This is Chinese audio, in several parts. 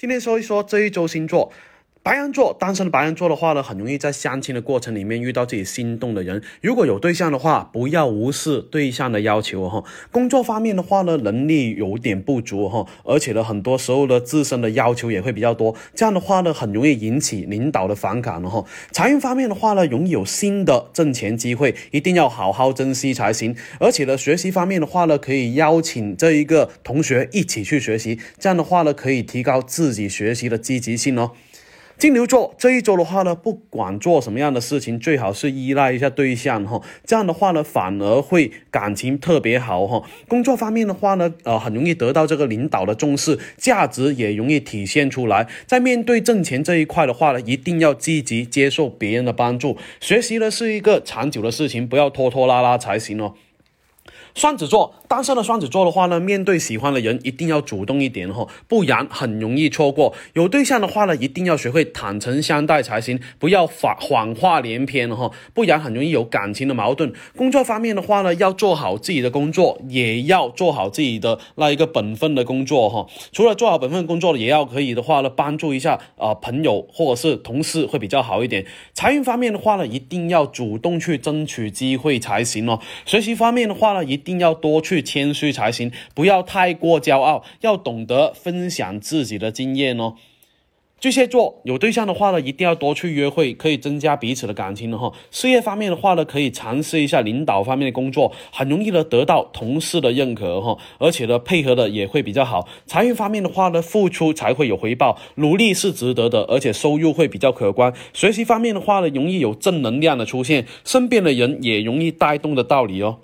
今天说一说这一周星座。白羊座单身的白羊座的话呢，很容易在相亲的过程里面遇到自己心动的人。如果有对象的话，不要无视对象的要求哈。工作方面的话呢，能力有点不足哈，而且呢，很多时候呢，自身的要求也会比较多。这样的话呢，很容易引起领导的反感了哈。财运方面的话呢，容易有新的挣钱机会，一定要好好珍惜才行。而且呢，学习方面的话呢，可以邀请这一个同学一起去学习，这样的话呢，可以提高自己学习的积极性哦。金牛座这一周的话呢，不管做什么样的事情，最好是依赖一下对象哈，这样的话呢，反而会感情特别好哈。工作方面的话呢，呃，很容易得到这个领导的重视，价值也容易体现出来。在面对挣钱这一块的话呢，一定要积极接受别人的帮助，学习呢是一个长久的事情，不要拖拖拉拉才行哦。双子座单身的双子座的话呢，面对喜欢的人一定要主动一点哈，不然很容易错过。有对象的话呢，一定要学会坦诚相待才行，不要谎谎话连篇哈，不然很容易有感情的矛盾。工作方面的话呢，要做好自己的工作，也要做好自己的那一个本分的工作哈。除了做好本分工作，也要可以的话呢，帮助一下啊朋友或者是同事会比较好一点。财运方面的话呢，一定要主动去争取机会才行哦。学习方面的话呢，一一一定要多去谦虚才行，不要太过骄傲，要懂得分享自己的经验哦。巨蟹座有对象的话呢，一定要多去约会，可以增加彼此的感情的哈。事业方面的话呢，可以尝试一下领导方面的工作，很容易的得到同事的认可哈，而且呢配合的也会比较好。财运方面的话呢，付出才会有回报，努力是值得的，而且收入会比较可观。学习方面的话呢，容易有正能量的出现，身边的人也容易带动的道理哦。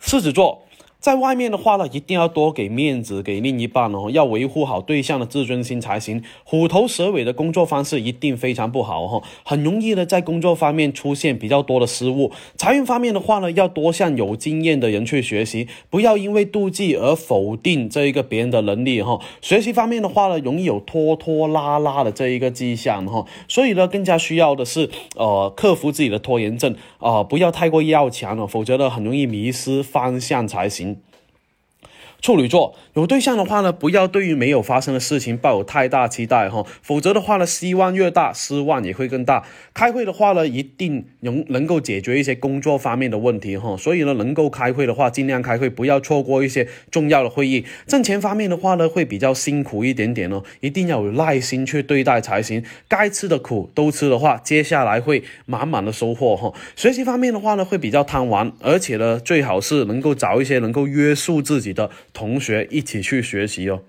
狮子座。在外面的话呢，一定要多给面子给另一半哦，要维护好对象的自尊心才行。虎头蛇尾的工作方式一定非常不好哈，很容易的在工作方面出现比较多的失误。财运方面的话呢，要多向有经验的人去学习，不要因为妒忌而否定这一个别人的能力哈。学习方面的话呢，容易有拖拖拉拉的这一个迹象哈，所以呢，更加需要的是呃克服自己的拖延症啊，不要太过要强了，否则呢，很容易迷失方向才行。处女座有对象的话呢，不要对于没有发生的事情抱有太大期待哈，否则的话呢，希望越大，失望也会更大。开会的话呢，一定能能够解决一些工作方面的问题哈，所以呢，能够开会的话，尽量开会，不要错过一些重要的会议。挣钱方面的话呢，会比较辛苦一点点哦，一定要有耐心去对待才行。该吃的苦都吃的话，接下来会满满的收获哈。学习方面的话呢，会比较贪玩，而且呢，最好是能够找一些能够约束自己的。同学一起去学习哦。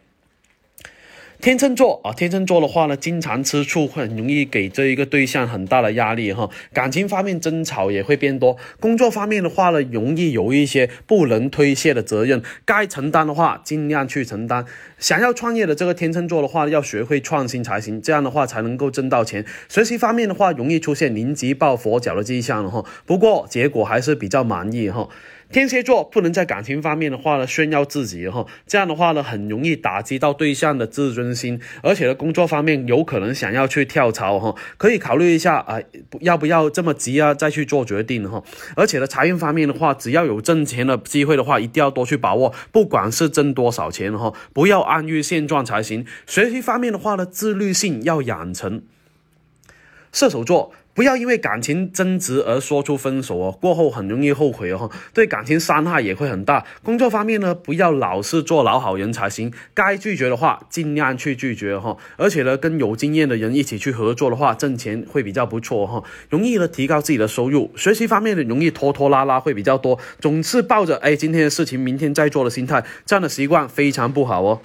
天秤座啊，天秤座的话呢，经常吃醋，很容易给这一个对象很大的压力哈。感情方面争吵也会变多。工作方面的话呢，容易有一些不能推卸的责任，该承担的话尽量去承担。想要创业的这个天秤座的话，要学会创新才行，这样的话才能够挣到钱。学习方面的话，容易出现临急抱佛脚的迹象了哈。不过结果还是比较满意哈。天蝎座不能在感情方面的话呢炫耀自己哈，这样的话呢很容易打击到对象的自尊心，而且呢工作方面有可能想要去跳槽哈，可以考虑一下啊，要不要这么急啊再去做决定哈。而且呢财运方面的话，只要有挣钱的机会的话，一定要多去把握，不管是挣多少钱哈，不要安于现状才行。学习方面的话呢，自律性要养成。射手座。不要因为感情争执而说出分手哦，过后很容易后悔哦，对感情伤害也会很大。工作方面呢，不要老是做老好人才行，该拒绝的话尽量去拒绝哈。而且呢，跟有经验的人一起去合作的话，挣钱会比较不错哈，容易呢提高自己的收入。学习方面呢容易拖拖拉拉会比较多，总是抱着哎今天的事情明天再做的心态，这样的习惯非常不好哦。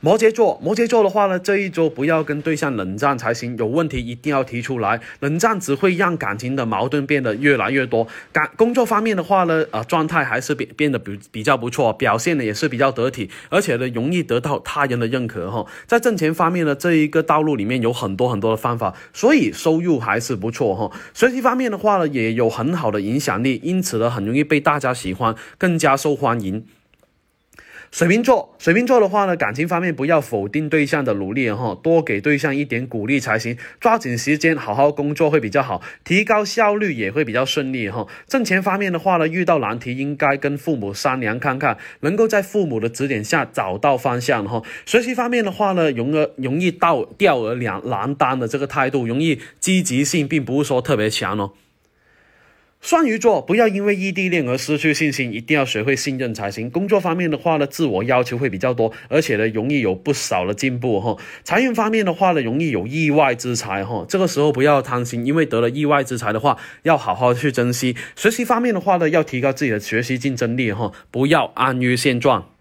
摩羯座，摩羯座的话呢，这一周不要跟对象冷战才行，有问题一定要提出来，冷战只会让感情的矛盾变得越来越多。感工作方面的话呢，呃，状态还是变变得比比较不错，表现的也是比较得体，而且呢，容易得到他人的认可哈。在挣钱方面呢，这一个道路里面有很多很多的方法，所以收入还是不错哈。学习方面的话呢，也有很好的影响力，因此呢，很容易被大家喜欢，更加受欢迎。水瓶座，水瓶座的话呢，感情方面不要否定对象的努力哈，多给对象一点鼓励才行。抓紧时间好好工作会比较好，提高效率也会比较顺利哈。挣钱方面的话呢，遇到难题应该跟父母商量看看，能够在父母的指点下找到方向哈。学习方面的话呢，容易容易到吊儿两难当的这个态度，容易积极性并不是说特别强哦。双鱼座不要因为异地恋而失去信心，一定要学会信任才行。工作方面的话呢，自我要求会比较多，而且呢，容易有不少的进步哈。财运方面的话呢，容易有意外之财哈。这个时候不要贪心，因为得了意外之财的话，要好好去珍惜。学习方面的话呢，要提高自己的学习竞争力哈，不要安于现状。